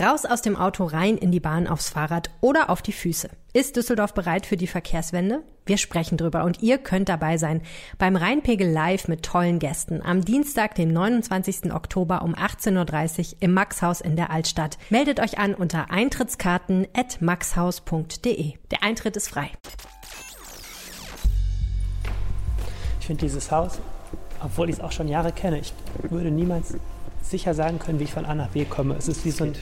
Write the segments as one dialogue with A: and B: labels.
A: Raus aus dem Auto, rein in die Bahn, aufs Fahrrad oder auf die Füße. Ist Düsseldorf bereit für die Verkehrswende? Wir sprechen drüber und ihr könnt dabei sein beim Rheinpegel Live mit tollen Gästen am Dienstag, dem 29. Oktober um 18.30 Uhr im Maxhaus in der Altstadt. Meldet euch an unter eintrittskarten at maxhaus.de. Der Eintritt ist frei.
B: Ich finde dieses Haus, obwohl ich es auch schon Jahre kenne, ich würde niemals sicher sagen können, wie ich von A nach B komme. Es ist wie so ein,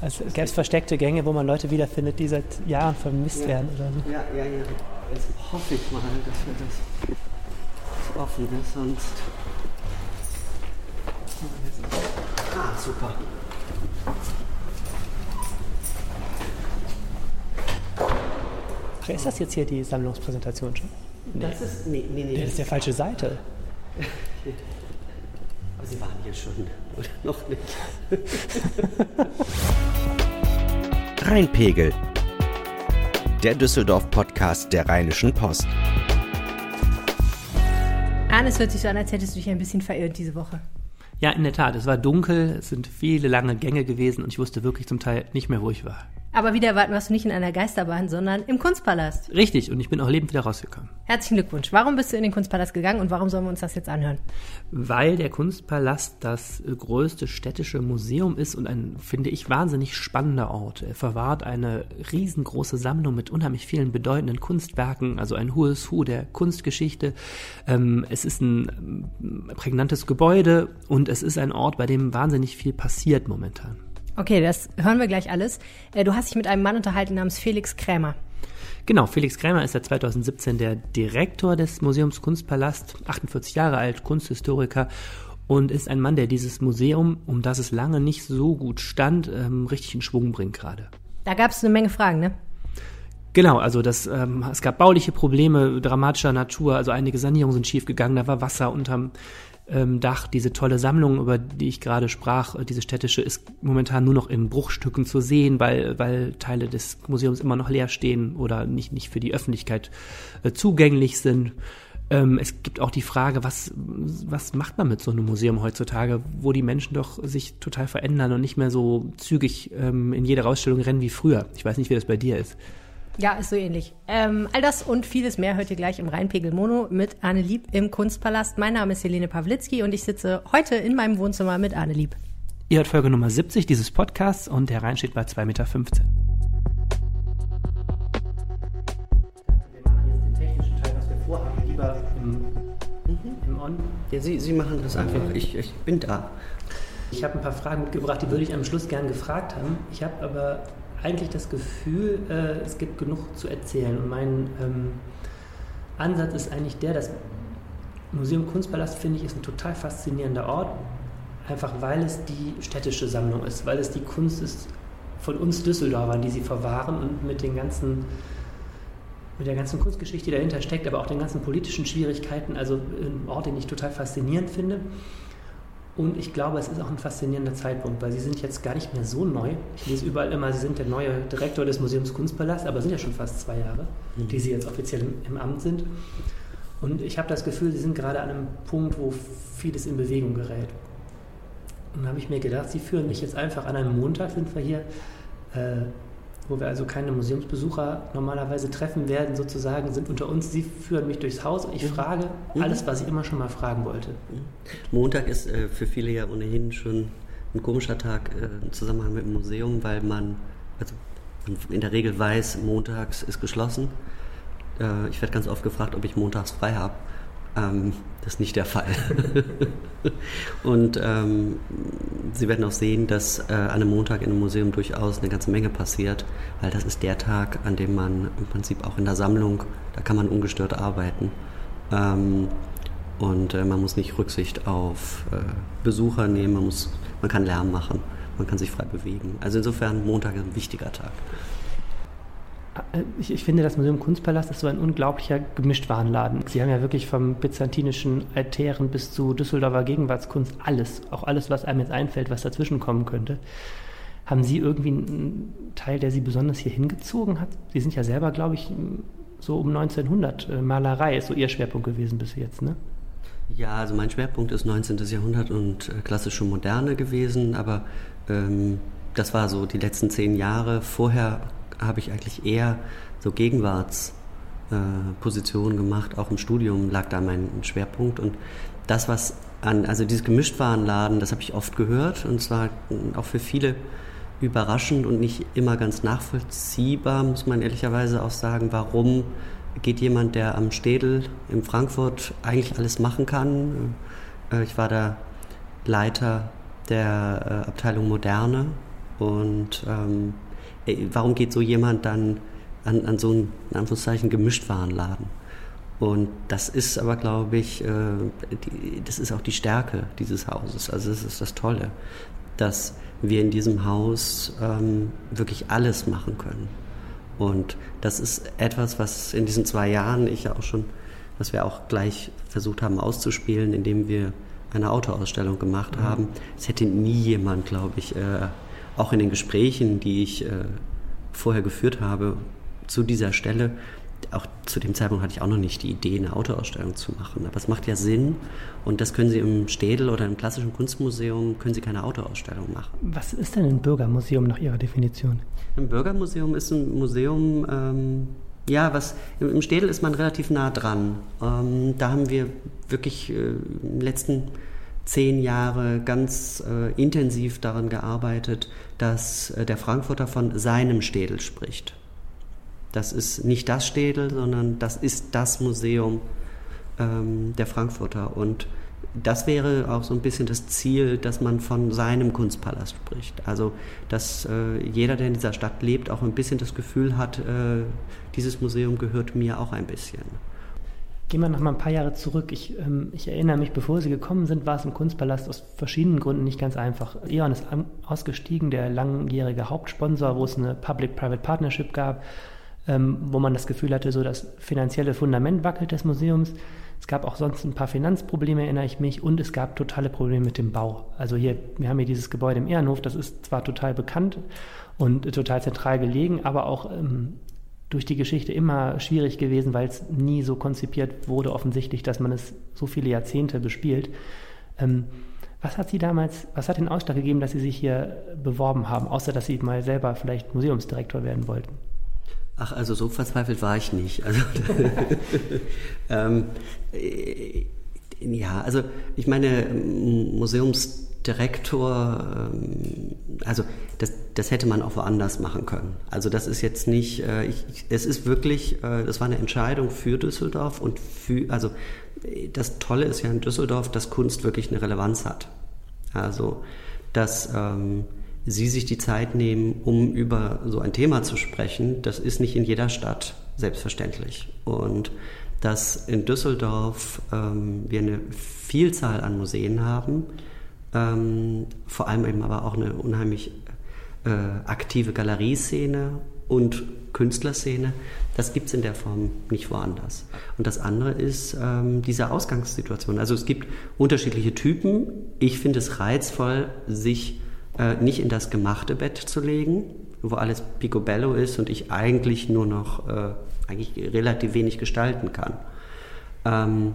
B: als gäbe es versteckte Gänge, wo man Leute wiederfindet, die seit Jahren vermisst
C: Ja.
B: werden oder so.
C: Ja, ja, ja. Jetzt hoffe ich mal, dass wir das, das offen ist, sonst. Ah, super.
B: Ach, ist das jetzt hier die Sammlungspräsentation schon?
C: Das ist. Nee, nee, nee.
B: Das ist der falsche Seite.
C: Aber Sie waren hier schon. Oder noch nicht?
D: Rheinpegel. Der Düsseldorf-Podcast der Rheinischen Post.
A: Arne, es hört sich so an, als hättest du dich ein bisschen verirrt diese Woche.
B: Ja, in der Tat. Es war dunkel, es sind viele lange Gänge gewesen und ich wusste wirklich zum Teil nicht mehr, wo ich war.
A: Aber wieder warst du nicht in einer Geisterbahn, sondern im Kunstpalast.
B: Richtig, und ich bin auch lebend wieder rausgekommen.
A: Herzlichen Glückwunsch. Warum bist du in den Kunstpalast gegangen und warum sollen wir uns das jetzt anhören?
B: Weil der Kunstpalast das äh, größte städtische Museum ist und ein, finde ich, wahnsinnig spannender Ort. Er verwahrt eine riesengroße Sammlung mit unheimlich vielen bedeutenden Kunstwerken, also ein hohes Hu der Kunstgeschichte. Ähm, es ist ein ähm, prägnantes Gebäude und es ist ein Ort, bei dem wahnsinnig viel passiert momentan.
A: Okay, das hören wir gleich alles. Äh, Du hast dich mit einem Mann unterhalten namens Felix Krämer.
B: Genau, Felix Krämer ist seit 2017 der Direktor des Museums Kunstpalast, 48 Jahre alt, Kunsthistoriker und ist ein Mann, der dieses Museum, um das es lange nicht so gut stand, ähm, richtig in Schwung bringt gerade.
A: Da gab es eine Menge Fragen, ne?
B: Genau, also das, ähm, es gab bauliche Probleme dramatischer Natur, also einige Sanierungen sind schiefgegangen, da war Wasser unterm ähm, Dach. Diese tolle Sammlung, über die ich gerade sprach, äh, diese städtische, ist momentan nur noch in Bruchstücken zu sehen, weil, weil Teile des Museums immer noch leer stehen oder nicht, nicht für die Öffentlichkeit äh, zugänglich sind. Ähm, es gibt auch die Frage, was, was macht man mit so einem Museum heutzutage, wo die Menschen doch sich total verändern und nicht mehr so zügig ähm, in jede Ausstellung rennen wie früher. Ich weiß nicht, wie das bei dir ist.
A: Ja, ist so ähnlich. Ähm, all das und vieles mehr hört ihr gleich im Rheinpegel Mono mit Arne Lieb im Kunstpalast. Mein Name ist Helene Pawlitzki und ich sitze heute in meinem Wohnzimmer mit Arne Lieb.
B: Ihr hört Folge Nummer 70 dieses Podcasts und der Rhein steht bei 2,15 Meter. Wir machen jetzt den technischen Teil, was wir vorhaben, lieber im, im On.
C: Ja, Sie, Sie machen das einfach. Ich, ich bin da.
B: Ich habe ein paar Fragen mitgebracht, die würde ich am Schluss gern gefragt haben. Ich habe aber eigentlich das Gefühl, äh, es gibt genug zu erzählen. Und mein ähm, Ansatz ist eigentlich der, das Museum Kunstpalast, finde ich, ist ein total faszinierender Ort. Einfach weil es die städtische Sammlung ist, weil es die Kunst ist von uns Düsseldorfern, die sie verwahren und mit den ganzen mit der ganzen Kunstgeschichte, die dahinter steckt, aber auch den ganzen politischen Schwierigkeiten, also ein Ort, den ich total faszinierend finde. Und ich glaube, es ist auch ein faszinierender Zeitpunkt, weil sie sind jetzt gar nicht mehr so neu. Ich lese überall immer, sie sind der neue Direktor des Museums Kunstpalast, aber sind ja schon fast zwei Jahre, die sie jetzt offiziell im, im Amt sind. Und ich habe das Gefühl, sie sind gerade an einem Punkt, wo vieles in Bewegung gerät. Und da habe ich mir gedacht, sie führen mich jetzt einfach an einem Montag, sind wir hier, äh, wo wir also keine Museumsbesucher normalerweise treffen werden, sozusagen, sind unter uns. Sie führen mich durchs Haus und ich frage alles, was ich immer schon mal fragen wollte.
C: Montag ist äh, für viele ja ohnehin schon ein komischer Tag äh, im Zusammenhang mit dem Museum, weil man, also man in der Regel weiß, montags ist geschlossen. Äh, ich werde ganz oft gefragt, ob ich montags frei habe. Ähm, das ist nicht der Fall. Und ähm, Sie werden auch sehen, dass äh, an einem Montag in einem Museum durchaus eine ganze Menge passiert, weil das ist der Tag, an dem man im Prinzip auch in der Sammlung, da kann man ungestört arbeiten. Ähm, und äh, man muss nicht Rücksicht auf äh, Besucher nehmen, man, muss, man kann Lärm machen. man kann sich frei bewegen. Also insofern Montag ein wichtiger Tag.
B: Äh, ich, ich, finde, das Museum Kunstpalast ist so ein unglaublicher Gemischtwarenladen. Sie haben ja wirklich vom byzantinischen Altären bis zu Düsseldorfer Gegenwartskunst alles, auch alles, was einem jetzt einfällt, was dazwischen kommen könnte. Haben Sie irgendwie einen Teil, der Sie besonders hier hingezogen hat? Sie sind ja selber, glaube ich, so um 1900. Äh, Malerei ist so Ihr Schwerpunkt gewesen bis jetzt, ne?
C: Ja, also mein Schwerpunkt ist 19. Jahrhundert und äh, klassische Moderne gewesen, aber ähm, das war so die letzten zehn Jahre. Vorher habe ich eigentlich eher so Gegenwartspositionen äh, gemacht. Auch im Studium lag da mein Schwerpunkt. Und das, was an, also dieses Gemischtwarenladen, das habe ich oft gehört und zwar auch für viele überraschend und nicht immer ganz nachvollziehbar, muss man ehrlicherweise auch sagen, warum geht jemand, der am Städel in Frankfurt eigentlich alles machen kann. Äh, ich war da Leiter der äh, Abteilung Moderne und ähm, warum geht so jemand dann an, an so einen, in Anführungszeichen, Gemischtwarenladen? Und das ist aber, glaube ich, äh, die, das ist auch die Stärke dieses Hauses. Also das ist das Tolle, dass wir in diesem Haus ähm, wirklich alles machen können. Und das ist etwas, was in diesen zwei Jahren ich ja auch schon, was wir auch gleich versucht haben auszuspielen, indem wir eine Autoausstellung gemacht mhm. haben. Es hätte nie jemand, glaube ich, äh, auch in den Gesprächen, die ich äh, vorher geführt habe, zu dieser Stelle, auch zu dem Zeitpunkt hatte ich auch noch nicht die Idee, eine Autoausstellung zu machen. Aber es macht ja Sinn und das können Sie im Städel oder im klassischen Kunstmuseum, können Sie keine Autoausstellung machen.
B: Was ist denn ein Bürgermuseum nach Ihrer Definition?
C: Ein Bürgermuseum ist ein Museum, ähm, ja, was im Städel ist man relativ nah dran. Ähm, da haben wir wirklich äh, den letzten zehn Jahre ganz äh, intensiv daran gearbeitet, dass äh, der Frankfurter von seinem Städel spricht. Das ist nicht das Städel, sondern das ist das Museum ähm, der Frankfurter. Und das wäre auch so ein bisschen das Ziel, dass man von seinem Kunstpalast spricht. Also, dass äh, jeder, der in dieser Stadt lebt, auch ein bisschen das Gefühl hat, äh, dieses Museum gehört mir auch ein bisschen.
B: Gehen wir noch mal ein paar Jahre zurück. Ich, ähm, ich, erinnere mich, bevor Sie gekommen sind, war es im Kunstpalast aus verschiedenen Gründen nicht ganz einfach. Eon ist ausgestiegen, der langjährige Hauptsponsor, wo es eine Public-Private Partnership gab, ähm, wo man das Gefühl hatte, so das finanzielle Fundament wackelt des Museums. Es gab auch sonst ein paar Finanzprobleme, erinnere ich mich, und es gab totale Probleme mit dem Bau. Also hier, wir haben hier dieses Gebäude im Ehrenhof, das ist zwar total bekannt und total zentral gelegen, aber auch ähm, durch die Geschichte immer schwierig gewesen, weil es nie so konzipiert wurde, offensichtlich, dass man es so viele Jahrzehnte bespielt. Ähm, was hat Sie damals, was hat den Ausschlag gegeben, dass Sie sich hier beworben haben, außer dass Sie mal selber vielleicht Museumsdirektor werden wollten?
C: Ach, also so verzweifelt war ich nicht. Also, ähm, äh, ja, also ich meine, Museums Direktor, ähm, also das, das hätte man auch woanders machen können. Also das ist jetzt nicht, äh, ich, es ist wirklich, äh, das war eine Entscheidung für Düsseldorf und für, also das Tolle ist ja in Düsseldorf, dass Kunst wirklich eine Relevanz hat. Also, dass ähm, Sie sich die Zeit nehmen, um über so ein Thema zu sprechen, das ist nicht in jeder Stadt selbstverständlich. Und dass in Düsseldorf ähm, wir eine Vielzahl an Museen haben, ähm, vor allem eben aber auch eine unheimlich äh, aktive Galerieszene und Künstlerszene. Das gibt es in der Form nicht woanders. Und das andere ist ähm, diese Ausgangssituation. Also es gibt unterschiedliche Typen. Ich finde es reizvoll, sich äh, nicht in das gemachte Bett zu legen, wo alles picobello ist und ich eigentlich nur noch äh, eigentlich relativ wenig gestalten kann. Ähm,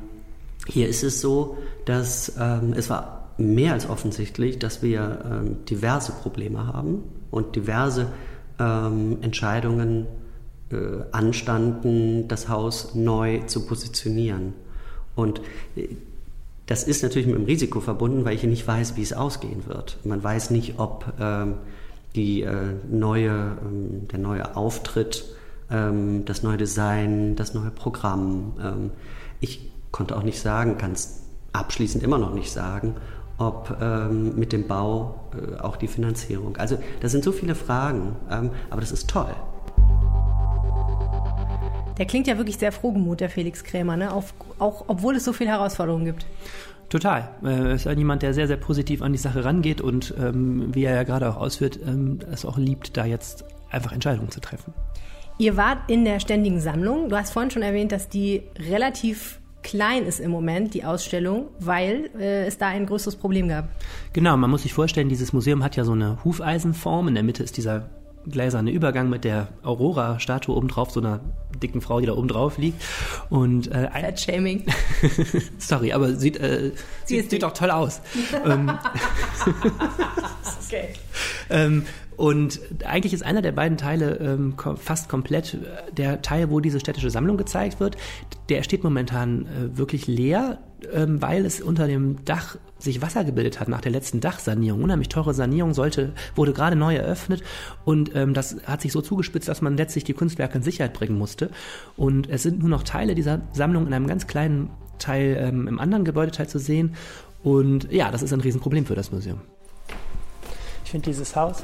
C: hier ist es so, dass ähm, es war mehr als offensichtlich, dass wir ähm, diverse Probleme haben und diverse ähm, Entscheidungen äh, anstanden, das Haus neu zu positionieren. Und äh, das ist natürlich mit dem Risiko verbunden, weil ich nicht weiß, wie es ausgehen wird. Man weiß nicht, ob ähm, die, äh, neue, ähm, der neue Auftritt, ähm, das neue Design, das neue Programm. Ähm, ich konnte auch nicht sagen, kann es abschließend immer noch nicht sagen, ob ähm, mit dem Bau äh, auch die Finanzierung. Also das sind so viele Fragen, ähm, aber das ist toll.
A: Der klingt ja wirklich sehr frohgemut, der Felix Krämer, ne? Auf, auch obwohl es so viele Herausforderungen gibt.
E: Total. Er ist ja jemand, der sehr, sehr positiv an die Sache rangeht und ähm, wie er ja gerade auch ausführt, ähm, es auch liebt, da jetzt einfach Entscheidungen zu treffen.
A: Ihr wart in der ständigen Sammlung. Du hast vorhin schon erwähnt, dass die relativ klein ist im Moment, die Ausstellung, weil äh, es da ein größeres Problem gab.
E: Genau, man muss sich vorstellen, dieses Museum hat ja so eine Hufeisenform. In der Mitte ist dieser gläserne Übergang mit der Aurora-Statue obendrauf, so einer dicken Frau, die da oben drauf liegt. Und, äh,
A: Fat-Shaming.
E: Sorry, aber sieht, äh, sieht, sieht doch toll aus. ähm,
A: okay.
E: ähm, und eigentlich ist einer der beiden Teile ähm, fast komplett der Teil, wo diese städtische Sammlung gezeigt wird. Der steht momentan äh, wirklich leer, ähm, weil es unter dem Dach sich Wasser gebildet hat nach der letzten Dachsanierung. Unheimlich teure Sanierung sollte, wurde gerade neu eröffnet und ähm, das hat sich so zugespitzt, dass man letztlich die Kunstwerke in Sicherheit bringen musste. Und es sind nur noch Teile dieser Sammlung in einem ganz kleinen Teil ähm, im anderen Gebäudeteil zu sehen. Und ja, das ist ein Riesenproblem für das Museum.
B: Ich finde dieses Haus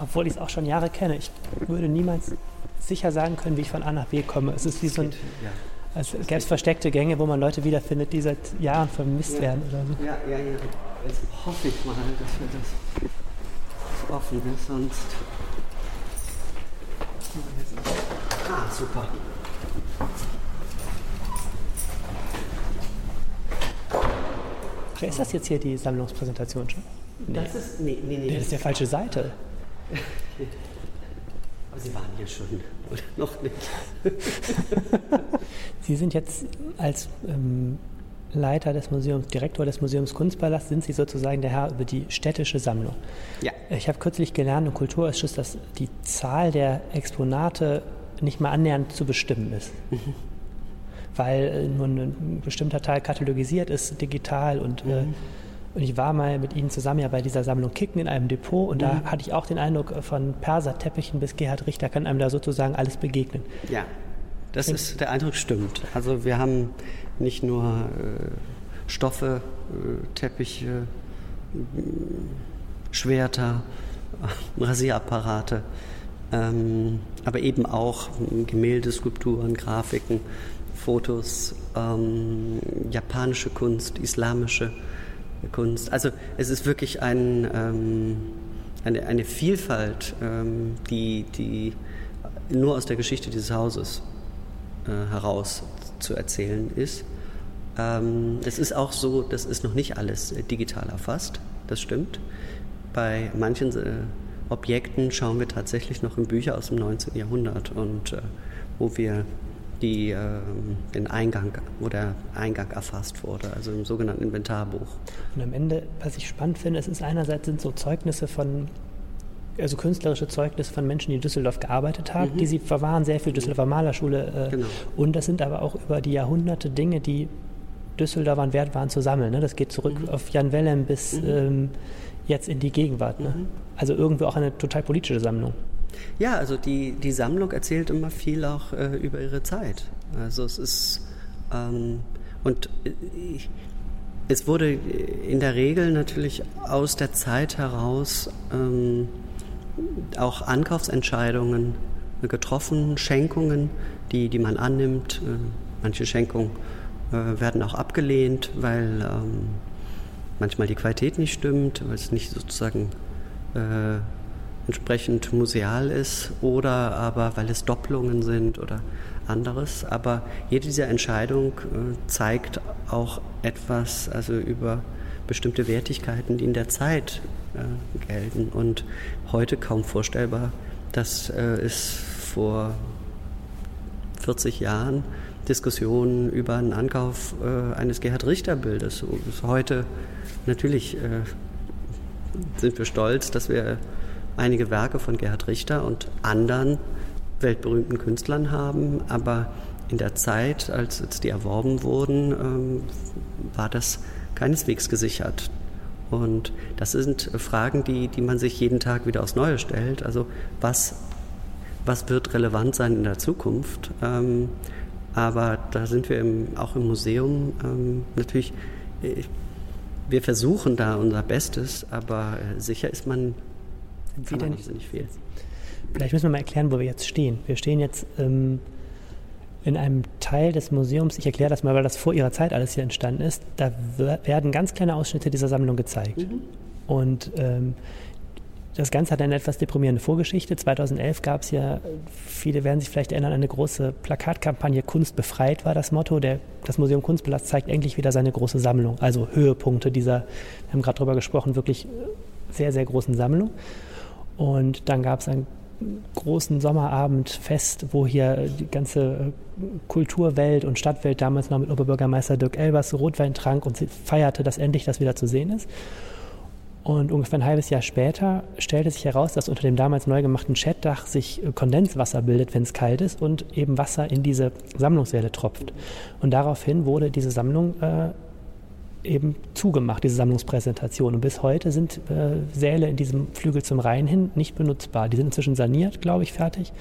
B: obwohl ich es auch schon Jahre kenne, ich würde niemals sicher sagen können, wie ich von A nach B komme. Es ist wie so ein, als gäbe es versteckte Gänge, wo man Leute wiederfindet, die seit Jahren vermisst ja. werden oder so.
C: Ja, ja, ja. Jetzt hoffe ich mal, dass wir das offen ist, sonst. Ah, super.
B: Wer ist das jetzt hier, die Sammlungspräsentation schon?
C: Nee. Das ist, nee, nee, nee.
B: Das ist der falsche Seite.
C: Aber Sie waren hier schon, oder noch nicht?
B: Sie sind jetzt als ähm, Leiter des Museums, Direktor des Museums Kunstpalast, sind Sie sozusagen der Herr über die städtische Sammlung.
C: Ja.
B: Ich habe kürzlich gelernt im Kulturausschuss, dass die Zahl der Exponate nicht mal annähernd zu bestimmen ist. Mhm. Weil äh, nur ein bestimmter Teil katalogisiert ist, digital und äh, mhm. äh, und ich war mal mit ihnen zusammen ja bei dieser Sammlung Kicken in einem Depot und mhm. da hatte ich auch den Eindruck, von Perserteppichen bis Gerhard Richter kann einem da sozusagen alles begegnen.
C: Ja, das ist, der Eindruck stimmt. Also wir haben nicht nur äh, Stoffe, äh, Teppiche, Schwerter, Rasierapparate, ähm, aber eben auch Gemälde, Skulpturen, Grafiken, Fotos, ähm, japanische Kunst, islamische Kunst. Also es ist wirklich ein, ähm, eine, eine, Vielfalt, ähm, die, die nur aus der Geschichte dieses Hauses äh, heraus zu erzählen ist. Ähm, es ist auch so, das ist noch nicht alles äh, digital erfasst, das stimmt. Bei manchen äh, Objekten schauen wir tatsächlich noch in Bücher aus dem 19. Jahrhundert und äh, wo wir die, äh, den Eingang, wo der Eingang erfasst wurde, also im sogenannten Inventarbuch.
B: Und am Ende, was ich spannend finde, es ist einerseits sind so Zeugnisse von also künstlerische Zeugnisse von Menschen, die in Düsseldorf gearbeitet haben, mhm. die sie verwahren, sehr viel Düsseldorfer Malerschule. Äh, genau. Und das sind aber auch über die Jahrhunderte Dinge, die Düsseldorfern wert waren zu sammeln. Ne? Das geht zurück mhm. auf Jan Wellem bis mhm. ähm, jetzt in die Gegenwart. Ne? Mhm. Also irgendwie auch eine total politische Sammlung.
C: Ja, also die, die Sammlung erzählt immer viel auch äh, über ihre Zeit. Also es ist ähm, und äh, es wurde in der Regel natürlich aus der Zeit heraus ähm, auch Ankaufsentscheidungen getroffen, Schenkungen, die, die man annimmt. Äh, manche Schenkungen äh, werden auch abgelehnt, weil ähm, manchmal die Qualität nicht stimmt, weil es nicht sozusagen äh, entsprechend museal ist oder aber weil es Doppelungen sind oder anderes. Aber jede dieser Entscheidungen äh, zeigt auch etwas also über bestimmte Wertigkeiten, die in der Zeit äh, gelten und heute kaum vorstellbar, dass äh, es vor 40 Jahren Diskussionen über einen Ankauf äh, eines Gerhard Richter Bildes. Heute natürlich äh, sind wir stolz, dass wir einige Werke von Gerhard Richter und anderen weltberühmten Künstlern haben, aber in der Zeit, als, die erworben wurden, ähm, war das keineswegs gesichert. Und das sind Fragen, die, die man sich jeden Tag wieder aufs Neue stellt. Also was, was wird relevant sein in der Zukunft? Ähm, aber da sind wir im, auch im Museum ähm, natürlich, äh, wir versuchen da unser Bestes, aber äh, sicher ist man
B: sind Sie denn nicht viel? Vielleicht müssen wir mal erklären, wo wir jetzt stehen. Wir stehen jetzt ähm, in einem Teil des Museums, ich erkläre das mal, weil das vor ihrer Zeit alles hier entstanden ist, da werden ganz kleine Ausschnitte dieser Sammlung gezeigt. Mhm. Und ähm, das Ganze hat eine etwas deprimierende Vorgeschichte. 2011 gab es ja, viele werden sich vielleicht erinnern, eine große Plakatkampagne Kunst befreit war das Motto. Der, das Museum Kunstpalast zeigt endlich wieder seine große Sammlung, also Höhepunkte dieser, wir haben gerade darüber gesprochen, wirklich sehr, sehr großen Sammlung. Und dann gab es einen großen Sommerabendfest, wo hier die ganze Kulturwelt und Stadtwelt damals noch mit Oberbürgermeister Dirk Elbers Rotwein trank und feierte, dass endlich das wieder zu sehen ist. Und ungefähr ein halbes Jahr später stellte sich heraus, dass unter dem damals neu gemachten Chatdach sich äh, Kondenswasser bildet, wenn es kalt ist, und eben Wasser in diese Sammlungssäle tropft. Und daraufhin wurde diese Sammlung äh, eben zugemacht, diese Sammlungspräsentation. Und bis heute sind äh, Säle in diesem Flügel zum Rhein hin nicht benutzbar. Die sind inzwischen saniert, glaube ich, fertig,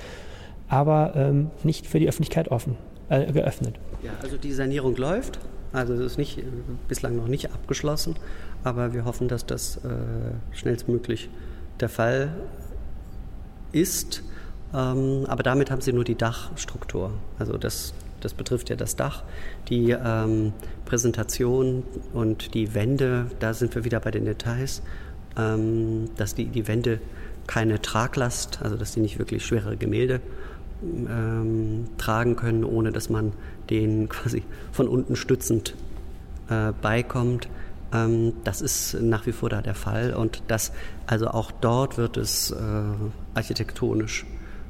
B: aber ähm, nicht für die Öffentlichkeit offen, äh, geöffnet.
C: Ja, also die Sanierung läuft. Also es ist nicht, äh, bislang noch nicht abgeschlossen, aber wir hoffen, dass das äh, schnellstmöglich der Fall ist. Ähm, aber damit haben sie nur die Dachstruktur. Also das, das betrifft ja das Dach. Die ähm, Präsentation und die Wände, da sind wir wieder bei den Details, ähm, dass die, die Wände keine Traglast, also dass sie nicht wirklich schwere Gemälde ähm, tragen können, ohne dass man den quasi von unten stützend äh, beikommt. Ähm, das ist nach wie vor da der Fall und das, also auch dort wird es äh, architektonisch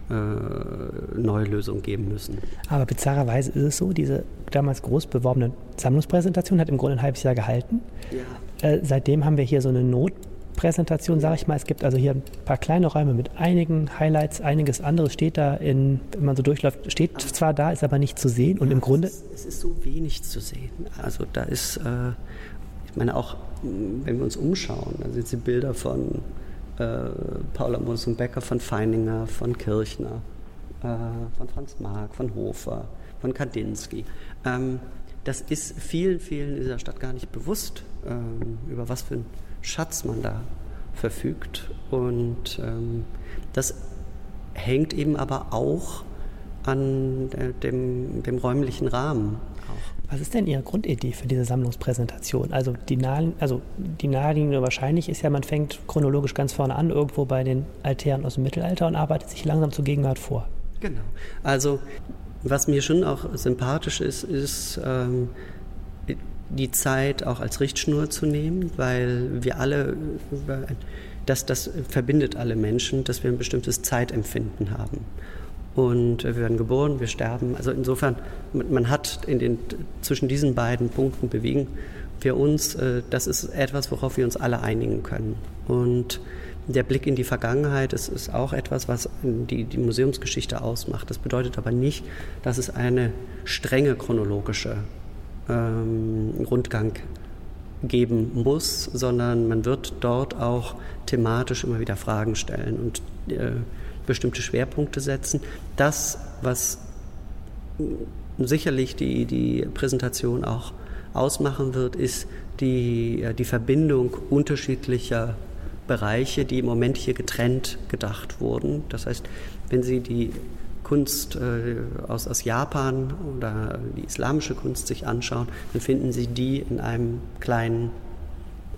C: äh, neue Lösungen geben müssen.
B: Aber bizarrerweise ist es so, diese damals groß beworbene Sammlungspräsentation hat im Grunde ein halbes Jahr gehalten. Ja. Äh, seitdem haben wir hier so eine Not Präsentation, sage ich mal. Es gibt also hier ein paar kleine Räume mit einigen Highlights, einiges anderes steht da, in, wenn man so durchläuft, steht aber zwar da, ist aber nicht zu sehen und ja, im Grunde...
C: Es, es, ist so wenig zu sehen. Also da ist, äh, ich meine auch, wenn wir uns umschauen, da sind die Bilder von äh, Paula und Becker, von Feininger, von Kirchner, äh, von Franz Marc, von Hofer, von Kandinsky. Ähm, das ist vielen, vielen in dieser Stadt gar nicht bewusst, ähm, über was für ein Schatz man da verfügt. Und ähm, das hängt eben aber auch an äh, dem, dem räumlichen Rahmen. Auch.
B: Was ist denn Ihre Grundidee für diese Sammlungspräsentation? Also die, nahe, also die naheliegende wahrscheinlich ist ja, man fängt chronologisch ganz vorne an, irgendwo bei den Altären aus dem Mittelalter und arbeitet sich langsam zur Gegenwart vor.
C: Genau. Also was mir schon auch sympathisch ist, ist ähm, die Zeit auch als Richtschnur zu nehmen, weil wir alle, das, das verbindet alle Menschen, dass wir ein bestimmtes Zeitempfinden haben. Und wir werden geboren, wir sterben. Also insofern, man hat in den, zwischen diesen beiden Punkten bewegen wir uns, äh, das ist etwas, worauf wir uns alle einigen können. Und der Blick in die Vergangenheit ist, ist auch etwas, was die, die Museumsgeschichte ausmacht. Das bedeutet aber nicht, dass es eine strenge chronologische ähm, Rundgang geben muss, sondern man wird dort auch thematisch immer wieder Fragen stellen und äh, bestimmte Schwerpunkte setzen. Das, was sicherlich die, die Präsentation auch ausmachen wird, ist die, die Verbindung unterschiedlicher Bereiche, die im Moment hier getrennt gedacht wurden. Das heißt, wenn Sie die Kunst äh, aus, aus Japan oder die islamische Kunst sich anschauen, dann finden Sie die in einem kleinen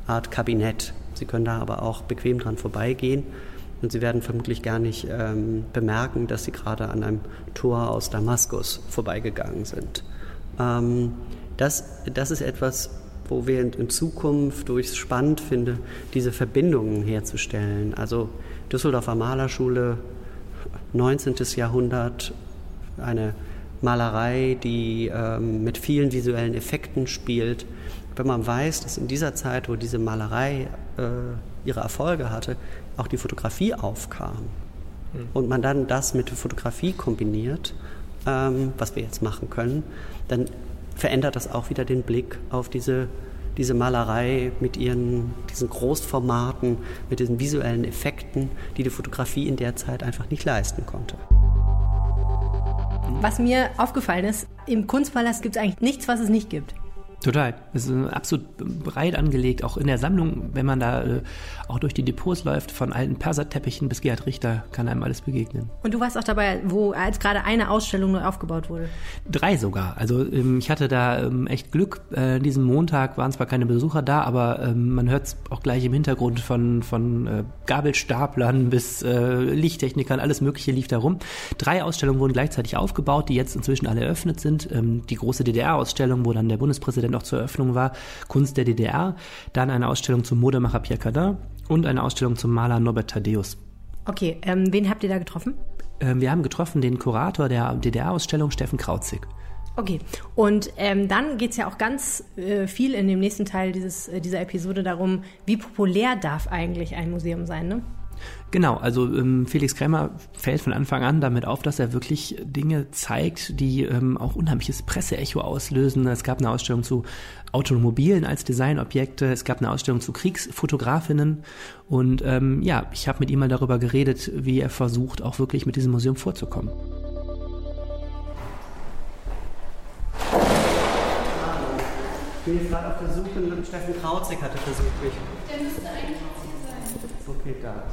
C: Art Kabinett. Sie können da aber auch bequem dran vorbeigehen und Sie werden vermutlich gar nicht ähm, bemerken, dass Sie gerade an einem Tor aus Damaskus vorbeigegangen sind. Ähm, das, das ist etwas, wo wir in, Zukunft, wo ich es spannend finde, diese Verbindungen herzustellen. Also Düsseldorfer Malerschule 19. Jahrhundert, eine Malerei, die ähm, mit vielen visuellen Effekten spielt. Wenn man weiß, dass in dieser Zeit, wo diese Malerei äh, ihre Erfolge hatte, auch die Fotografie aufkam mhm. und man dann das mit der Fotografie kombiniert, ähm, was wir jetzt machen können, dann verändert das auch wieder den Blick auf diese diese Malerei mit ihren diesen Großformaten, mit diesen visuellen Effekten, die die Fotografie in der Zeit einfach nicht leisten konnte.
A: Was mir aufgefallen ist, im Kunstpalast gibt es eigentlich nichts, was es nicht gibt.
E: Total. Es ist absolut breit angelegt, auch in der Sammlung, wenn man da äh, auch durch die Depots läuft, von alten Perserteppichen bis Gerhard Richter, kann einem alles begegnen.
A: Und du warst auch dabei, wo als gerade eine Ausstellung neu aufgebaut wurde?
E: Drei sogar. Also ähm, ich hatte da ähm, echt Glück. Äh, diesen Montag waren zwar keine Besucher da, aber ähm, man hört es auch gleich im Hintergrund von, von äh, Gabelstaplern bis äh, Lichttechnikern, alles Mögliche lief da rum. Drei Ausstellungen wurden gleichzeitig aufgebaut, die jetzt inzwischen alle eröffnet sind. Ähm, die große DDR-Ausstellung, wo dann der Bundespräsident der noch zur Eröffnung war, Kunst der DDR, dann eine Ausstellung zum Modemacher Pierre Cardin und eine Ausstellung zum Maler Norbert Thaddeus.
A: Okay, ähm, wen habt ihr da getroffen?
E: Ähm, wir haben getroffen den Kurator der DDR-Ausstellung, Steffen Krauzig.
A: Okay, und ähm, dann geht es ja auch ganz äh, viel in dem nächsten Teil dieses, äh, dieser Episode darum, wie populär darf eigentlich ein Museum sein, ne?
E: Genau, also ähm, Felix Krämer fällt von Anfang an damit auf, dass er wirklich Dinge zeigt, die ähm, auch unheimliches Presseecho auslösen. Es gab eine Ausstellung zu Automobilen als Designobjekte, es gab eine Ausstellung zu Kriegsfotografinnen und ähm, ja, ich habe mit ihm mal darüber geredet, wie er versucht, auch wirklich mit diesem Museum vorzukommen.
C: Ich bin jetzt gerade auf der Suche, Steffen Krauzig hatte versucht mich. Der müsste eigentlich hier sein. Okay, da.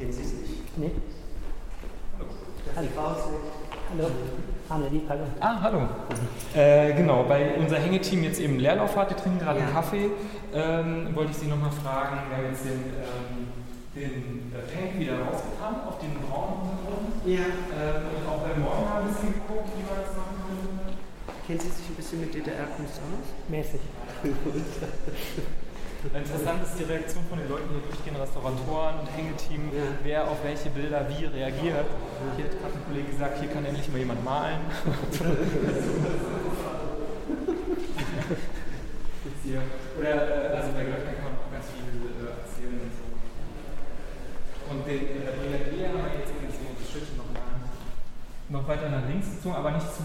C: Kennen Sie es nicht?
B: Nee.
C: Hallo.
B: Hallo.
F: Ah, hallo. Äh, genau, weil unser Hängeteam jetzt eben Leerlauf hat, die trinken gerade
C: Ja.
F: einen Kaffee, ähm, wollte ich Sie nochmal fragen, wir haben jetzt den, ähm, den äh, Tank wieder rausgetan auf den braunen Untergrund
C: Ja.
F: ähm, und auch beim Morgen ein bisschen geguckt, wie man das machen könnte.
C: Kennen Sie sich ein bisschen mit DDR-Kunst aus?
B: mäßig.
F: Interessant ist die Reaktion von den Leuten, die hier durchgehen, Restauratoren und Hängeteam,
C: Ja.
F: wer auf welche Bilder wie reagiert. Hier hat gerade ein Kollege gesagt, hier kann endlich mal jemand malen. Hier. Oder, äh, also bei Glöckner kann man auch ganz viel äh, erzählen und so. Und den äh, Brigadier haben wir jetzt irgendwie so das Schild noch, mal, noch weiter nach links gezogen, aber nicht zu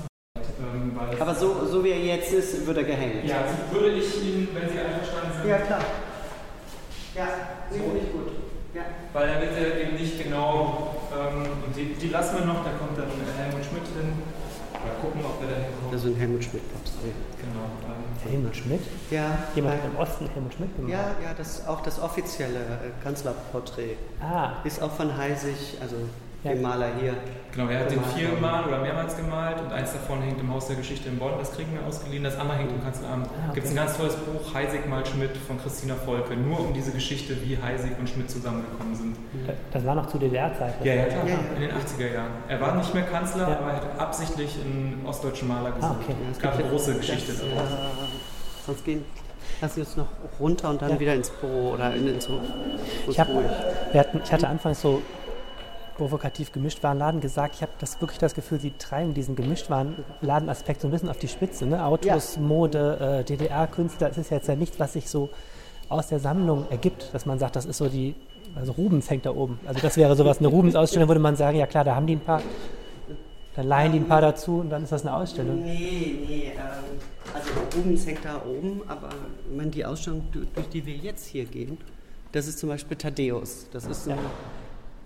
F: weil
C: Aber so, so wie er jetzt ist, wird er gehängt.
F: ja, also würde ich Ihnen, wenn Sie einverstanden sind,
C: Ja, klar. Ja, so nicht gut. Ja.
F: Weil da wird er eben nicht genau, ähm, und die, die lassen wir noch, da kommt dann Helmut Schmidt hin. Mal gucken, ob wir da hinkommen.
C: Das ist ein Helmut Schmidt-Pops.
F: genau. Ähm,
B: Helmut Schmidt?
C: Ja,
B: Jemand im Osten Helmut Schmidt gemacht.
C: ja, ja, das auch das offizielle äh, Kanzlerporträt
B: Ah,
C: ist auch von Heisig, also
B: Ja.
C: dem Maler hier.
F: genau, er hat den
C: gemalt.
F: viermal oder mehrmals gemalt und eins davon hängt im Haus der Geschichte in Bonn, das kriegen wir ausgeliehen. Das andere hängt im Kanzleramt.
B: Ah, okay.
F: Gibt es ein ganz tolles Buch, Heisig malt Schmidt von Christina Volke, nur um diese Geschichte, wie Heisig und Schmidt zusammengekommen sind.
B: das war noch zu DDR-Zeiten.
F: Ja, ja, klar,
C: Ja,
F: in den 80er Jahren. Er war nicht mehr Kanzler,
B: Ja.
F: aber er hat absichtlich einen ostdeutschen Maler gesucht.
B: Ah, okay.
F: Es gab eine große
C: das,
F: Geschichte
C: äh,
F: daraus.
C: Sonst gehen, wir uns noch runter und dann
B: Ja.
C: wieder ins Büro oder in, ins Hof.
B: Ich, hab, wir hatten, ich hatte anfangs so provokativ Gemischtwarenladen gesagt. Ich habe das wirklich das Gefühl, sie treiben diesen Gemischtwarenladenaspekt so ein bisschen auf die Spitze. Ne? Autos, Mode, äh, DDR-Künstler. Es ist jetzt ja nichts, was sich so aus der Sammlung ergibt, dass man sagt, das ist so die, also Rubens hängt da oben. Also das wäre sowas, eine Rubens-Ausstellung würde man sagen, ja klar, da haben die ein paar, dann leihen die ein paar dazu und dann ist das eine Ausstellung.
C: Nee, nee, ähm, also Rubens hängt da oben, aber ich meine, die Ausstellung, du- durch die wir jetzt hier gehen, das ist zum Beispiel Thaddeus. Das ist ein,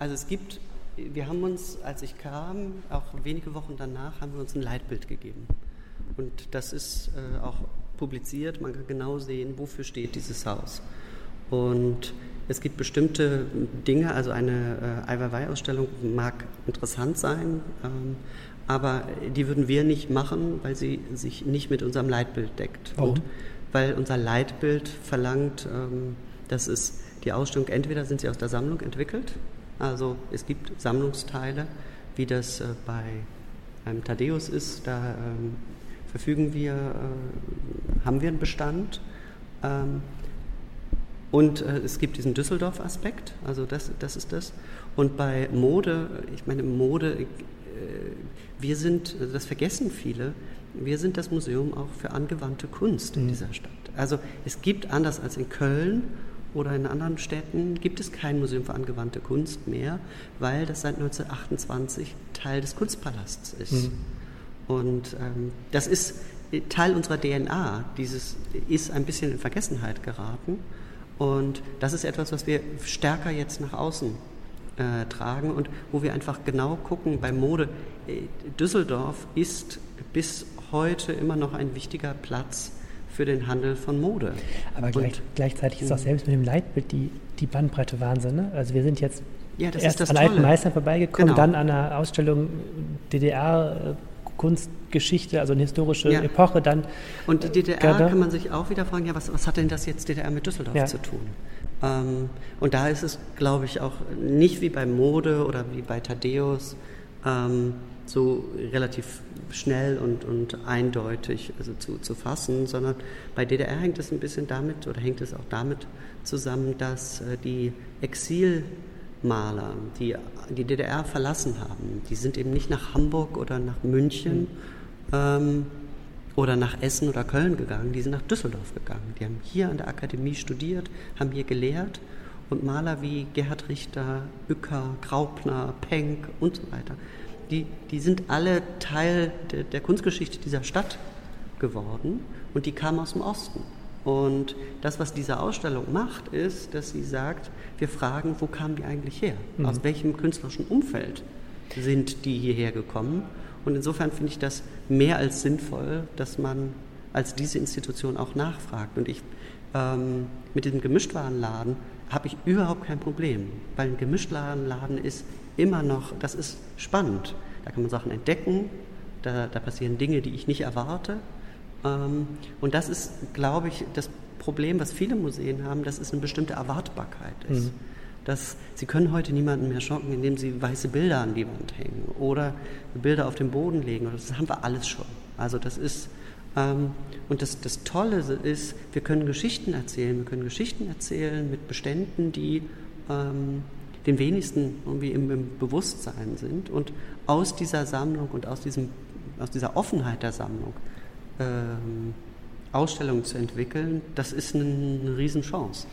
C: also es gibt, wir haben uns, als ich kam, auch wenige Wochen danach, haben wir uns ein Leitbild gegeben. Und das ist äh, auch publiziert, man kann genau sehen, wofür steht dieses Haus. Und es gibt bestimmte Dinge, also eine äh, Ai Weiwei-Ausstellung mag interessant sein, ähm, aber die würden wir nicht machen, weil sie sich nicht mit unserem Leitbild deckt.
B: Warum?
C: Und weil unser Leitbild verlangt, ähm, dass es die Ausstellung, entweder sind sie aus der Sammlung entwickelt, also es gibt Sammlungsteile, wie das äh, bei einem Thaddeus ist, da ähm, verfügen wir, äh, haben wir einen Bestand. Ähm, und äh, es gibt diesen Düsseldorf-Aspekt, also das, das ist das. Und bei Mode, ich meine, Mode, äh, wir sind, das vergessen viele, wir sind das Museum auch für angewandte Kunst in dieser Stadt. Also es gibt, anders als in Köln oder in anderen Städten, gibt es kein Museum für angewandte Kunst mehr, weil das seit 1928 Teil des Kunstpalasts ist. Und ähm, das ist Teil unserer DNA. Dieses ist ein bisschen in Vergessenheit geraten. Und das ist etwas, was wir stärker jetzt nach außen äh, tragen und wo wir einfach genau gucken bei Mode. Äh, Düsseldorf ist bis heute immer noch ein wichtiger Platz für den Handel von Mode.
B: Aber gleich, gleichzeitig ist auch selbst mit dem Leitbild die, die Bandbreite Wahnsinn. Ne? Also wir sind jetzt ja, erst an alten Meistern vorbeigekommen, genau. dann an einer Ausstellung DDR Kunstgeschichte, also eine historische ja. Epoche dann.
C: Und die DDR gerne. kann man sich auch wieder fragen, ja, was, was hat denn das jetzt DDR mit Düsseldorf ja. zu tun? Ähm, und da ist es, glaube ich, auch nicht wie bei Mode oder wie bei Thaddeus ähm, so relativ schnell und, und eindeutig also zu, zu fassen, sondern bei DDR hängt es ein bisschen damit oder hängt es auch damit zusammen, dass äh, die Exil Maler, die die DDR verlassen haben, die sind eben nicht nach Hamburg oder nach München mhm. ähm, oder nach Essen oder Köln gegangen, die sind nach Düsseldorf gegangen. Die haben hier an der Akademie studiert, haben hier gelehrt und Maler wie Gerhard Richter, Bücker, Graupner, Penck und so weiter, die, die sind alle Teil de, der Kunstgeschichte dieser Stadt geworden und die kamen aus dem Osten. Und das, was diese Ausstellung macht, ist, dass sie sagt, wir fragen, wo kamen die eigentlich her? Mhm. Aus welchem künstlerischen Umfeld sind die hierher gekommen? Und insofern finde ich das mehr als sinnvoll, dass man als diese Institution auch nachfragt. Und ich ähm, mit dem Gemischtwarenladen habe ich überhaupt kein Problem, weil ein Gemischtwarenladen ist immer noch, das ist spannend. Da kann man Sachen entdecken, da, da passieren Dinge, die ich nicht erwarte. Ähm, und das ist, glaube ich, das Problem, was viele Museen haben, dass es eine bestimmte Erwartbarkeit ist. Mhm. Dass sie können heute niemanden mehr schocken, indem sie weiße Bilder an die Wand hängen oder Bilder auf den Boden legen. Das haben wir alles schon. Also das ist ähm, und das, das Tolle ist, wir können Geschichten erzählen. Wir können Geschichten erzählen mit Beständen, die ähm, den wenigsten irgendwie im, im, Bewusstsein sind. Und aus dieser Sammlung und aus, diesem, aus dieser Offenheit der Sammlung ähm, Ausstellungen zu entwickeln, das ist eine, eine Riesenchance.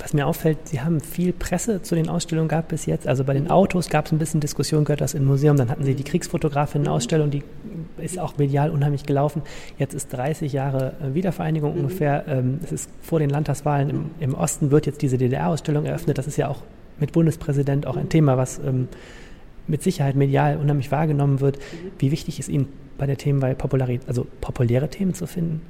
B: Was mir auffällt, Sie haben viel Presse zu den Ausstellungen gehabt bis jetzt. Also bei den mhm. Autos gab es ein bisschen Diskussion, gehört das im Museum. Dann hatten Sie die Kriegsfotografinnen-Ausstellung, mhm. die ist auch medial unheimlich gelaufen. Jetzt ist 30 Jahre äh, Wiedervereinigung mhm. ungefähr. Ähm, es ist vor den Landtagswahlen im, im Osten wird jetzt diese DDR-Ausstellung eröffnet. Das ist ja auch mit Bundespräsident auch ein Thema, was ähm, mit Sicherheit medial unheimlich wahrgenommen wird. Wie wichtig ist Ihnen bei der Themenwahl Popularität, also populäre Themen zu finden?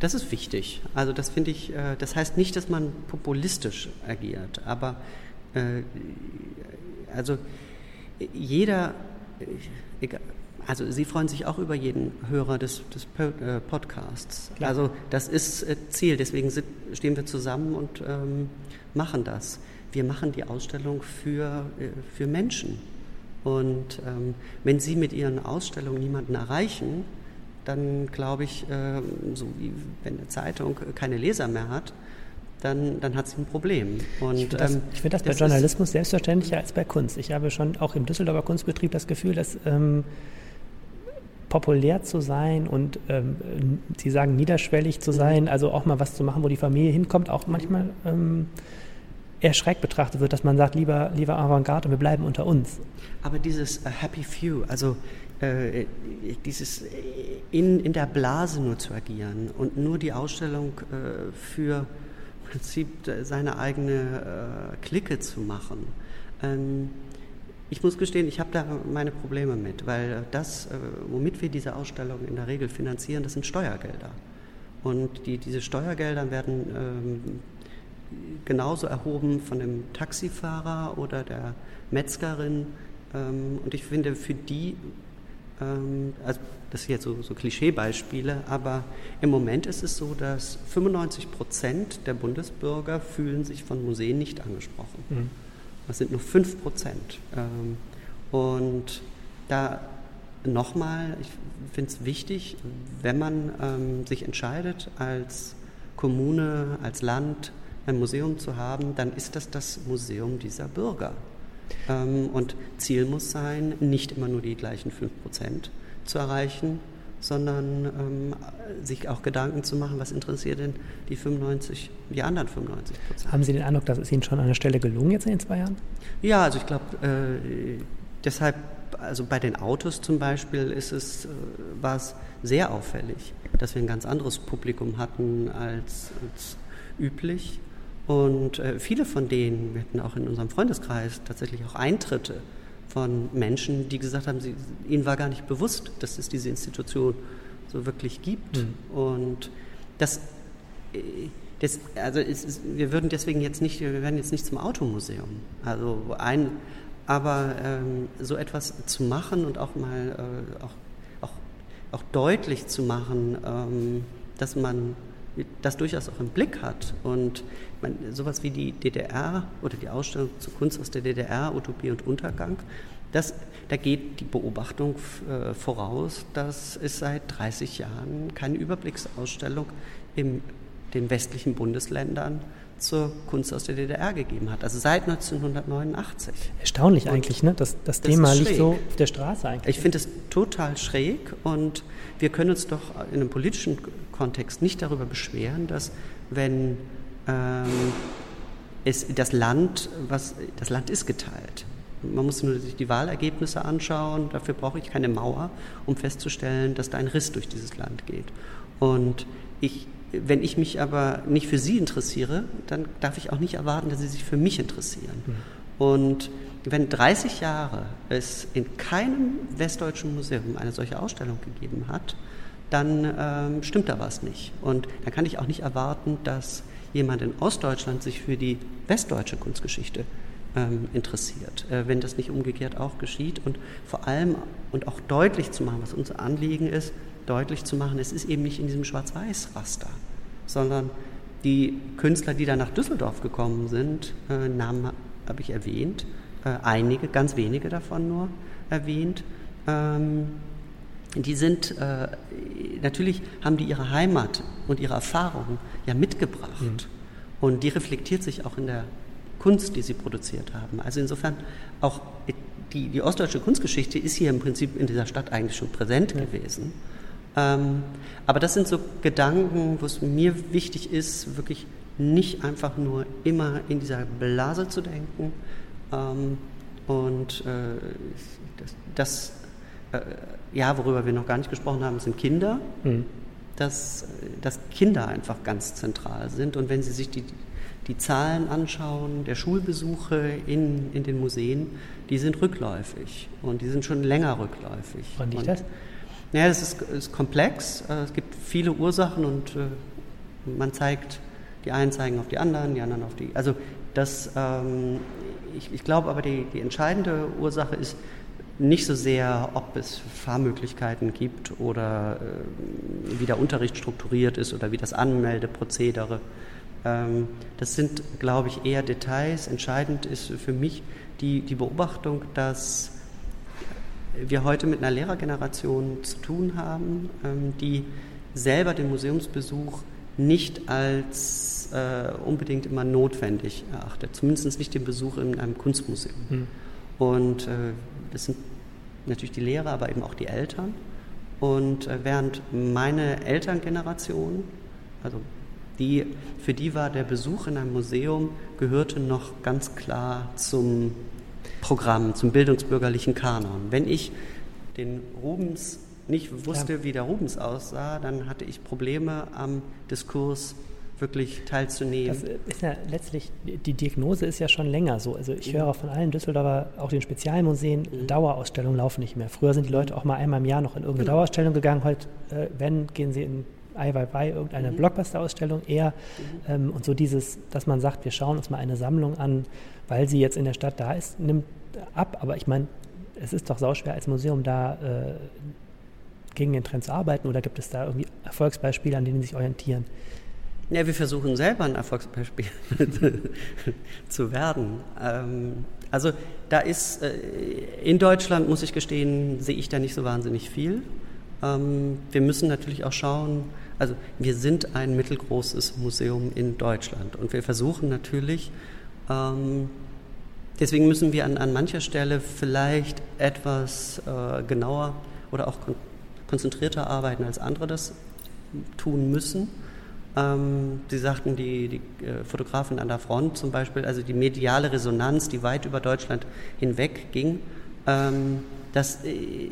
C: Das ist wichtig. Also das finde ich, äh, das heißt nicht, dass man populistisch agiert, aber äh, also jeder, äh, also Sie freuen sich auch über jeden Hörer des, des Podcasts. Klar. Also das ist Ziel, deswegen stehen wir zusammen und ähm, machen das. Wir machen die Ausstellung für, für Menschen. Und ähm, wenn Sie mit Ihren Ausstellungen niemanden erreichen, dann glaube ich, äh, so wie wenn eine Zeitung keine Leser mehr hat, dann, dann hat sie ein Problem.
B: Und, ich finde das, ähm, find das, bei Journalismus selbstverständlicher als bei Kunst. Ich habe schon auch im Düsseldorfer Kunstbetrieb das Gefühl, dass ähm, populär zu sein und ähm, Sie sagen niederschwellig zu sein, also auch mal was zu machen, wo die Familie hinkommt, auch manchmal schräg betrachtet wird, dass man sagt, lieber, lieber Avantgarde wir bleiben unter uns.
C: Aber dieses uh, Happy Few, also äh, dieses in, in der Blase nur zu agieren und nur die Ausstellung äh, für im Prinzip seine eigene äh, Clique zu machen. Ähm, ich muss gestehen, ich habe da meine Probleme mit, weil das, äh, womit wir diese Ausstellung in der Regel finanzieren, das sind Steuergelder. Und die, diese Steuergelder werden ähm, genauso erhoben von dem Taxifahrer oder der Metzgerin. Ähm, und ich finde, für die, ähm, also das sind jetzt so, so Klischeebeispiele, aber im Moment ist es so, dass 95 Prozent der Bundesbürger fühlen sich von Museen nicht angesprochen. Mhm. Das sind nur 5 Prozent. Ähm, und da nochmal, ich finde es wichtig, wenn man sich entscheidet als Kommune, als Land, ein Museum zu haben, dann ist das das Museum dieser Bürger. Ähm, und Ziel muss sein, nicht immer nur die gleichen 5% zu erreichen, sondern ähm, sich auch Gedanken zu machen, was interessiert denn die 95, die anderen 95 Prozent.
B: Haben Sie den Eindruck, dass es Ihnen schon an der Stelle gelungen jetzt in den zwei Jahren?
C: Ja, also ich glaube, äh, deshalb, also bei den Autos zum Beispiel ist es, äh, war es sehr auffällig, dass wir ein ganz anderes Publikum hatten als, als üblich Und äh, viele von denen, wir hatten auch in unserem Freundeskreis tatsächlich auch Eintritte von Menschen, die gesagt haben, sie, ihnen war gar nicht bewusst, dass es diese Institution so wirklich gibt. Mhm. Und das, äh, das also ist, wir würden deswegen jetzt nicht, wir werden jetzt nicht zum Automuseum. Also ein, aber ähm, so etwas zu machen und auch mal äh, auch, auch, auch deutlich zu machen, ähm, dass man das durchaus auch im Blick hat. Und man, sowas wie die DDR oder die Ausstellung zur Kunst aus der DDR, Utopie und Untergang, das, da geht die Beobachtung äh, voraus, dass es seit 30 Jahren keine Überblicksausstellung in den westlichen Bundesländern zur Kunst aus der DDR gegeben hat. Also seit 1989.
B: Erstaunlich und eigentlich, ne? Das, das, das Thema liegt so auf der Straße eigentlich.
C: Ich finde es total schräg und wir können uns doch in einem politischen Kontext nicht darüber beschweren, dass wenn ähm, es das Land, was das Land ist geteilt. Man muss nur sich die Wahlergebnisse anschauen. Dafür brauche ich keine Mauer, um festzustellen, dass da ein Riss durch dieses Land geht. Und ich wenn ich mich aber nicht für Sie interessiere, dann darf ich auch nicht erwarten, dass Sie sich für mich interessieren. Mhm. Und wenn 30 Jahre es in keinem westdeutschen Museum eine solche Ausstellung gegeben hat, dann ähm, stimmt da was nicht. Und dann kann ich auch nicht erwarten, dass jemand in Ostdeutschland sich für die westdeutsche Kunstgeschichte ähm, interessiert, äh, wenn das nicht umgekehrt auch geschieht. Und vor allem und auch deutlich zu machen, was unser Anliegen ist, deutlich zu machen, es ist eben nicht in diesem Schwarz-Weiß-Raster, sondern die Künstler, die da nach Düsseldorf gekommen sind, äh, Namen habe ich erwähnt, äh, einige, ganz wenige davon nur erwähnt. Ähm, die sind, äh, natürlich haben die ihre Heimat und ihre Erfahrungen ja mitgebracht. Mhm. Und die reflektiert sich auch in der Kunst, die sie produziert haben. Also insofern auch die, die ostdeutsche Kunstgeschichte ist hier im Prinzip in dieser Stadt eigentlich schon präsent ja. gewesen. Ähm, aber das sind so Gedanken, wo es mir wichtig ist, wirklich nicht einfach nur immer in dieser Blase zu denken. Ähm, und äh, das, das äh, ja, worüber wir noch gar nicht gesprochen haben, sind Kinder. Mhm. Dass, dass Kinder einfach ganz zentral sind. Und wenn Sie sich die, die Zahlen anschauen, der Schulbesuche in, in den Museen, die sind rückläufig. Und die sind schon länger rückläufig.
B: Woran liegt das?
C: Ja, es ist, ist, komplex. Äh, es gibt viele Ursachen und äh, man zeigt, die einen zeigen auf die anderen, die anderen auf die. Also das, ähm, ich, ich glaube aber, die, die entscheidende Ursache ist nicht so sehr, ob es Fahrmöglichkeiten gibt oder äh, wie der Unterricht strukturiert ist oder wie das Anmeldeprozedere. Ähm, das sind, glaube ich, eher Details. Entscheidend ist für mich die, die Beobachtung, dass wir heute mit einer Lehrergeneration zu tun haben, ähm, die selber den Museumsbesuch nicht als äh, unbedingt immer notwendig erachtet, zumindest nicht den Besuch in einem Kunstmuseum. Mhm. Und äh, das sind natürlich die Lehrer, aber eben auch die Eltern. Und äh, während meine Elterngeneration, also die, für die war der Besuch in einem Museum, gehörte noch ganz klar zum Programm, zum bildungsbürgerlichen Kanon. Wenn ich den Rubens nicht wusste, ja. wie der Rubens aussah, dann hatte ich Probleme am Diskurs wirklich teilzunehmen.
B: Das ist ja letztlich, die Diagnose ist ja schon länger so. Also ich höre von allen Düsseldorfer, auch den Spezialmuseen, mhm. Dauerausstellungen laufen nicht mehr. Früher sind die Leute auch mal einmal im Jahr noch in irgendeine mhm. Dauerausstellung gegangen. Heute, äh, wenn, gehen sie in Weiwei, irgendeine mhm. Blockbuster-Ausstellung eher. Mhm. Ähm, und so dieses, dass man sagt, wir schauen uns mal eine Sammlung an, weil sie jetzt in der Stadt da ist, nimmt ab. Aber ich meine, es ist doch sauschwer als Museum da äh, gegen den Trend zu arbeiten oder gibt es da irgendwie Erfolgsbeispiele, an denen Sie sich orientieren?
C: Ja, wir versuchen selber ein Erfolgsbeispiel zu werden. Ähm, also da ist, äh, in Deutschland muss ich gestehen, sehe ich da nicht so wahnsinnig viel. Ähm, wir müssen natürlich auch schauen, also wir sind ein mittelgroßes Museum in Deutschland und wir versuchen natürlich, ähm, deswegen müssen wir an, an mancher Stelle vielleicht etwas äh, genauer oder auch kon konzentrierter arbeiten, als andere das tun müssen. Ähm, Sie sagten, die, die äh, Fotografen an der Front zum Beispiel, also die mediale Resonanz, die weit über Deutschland hinweg ging, ähm, das, äh,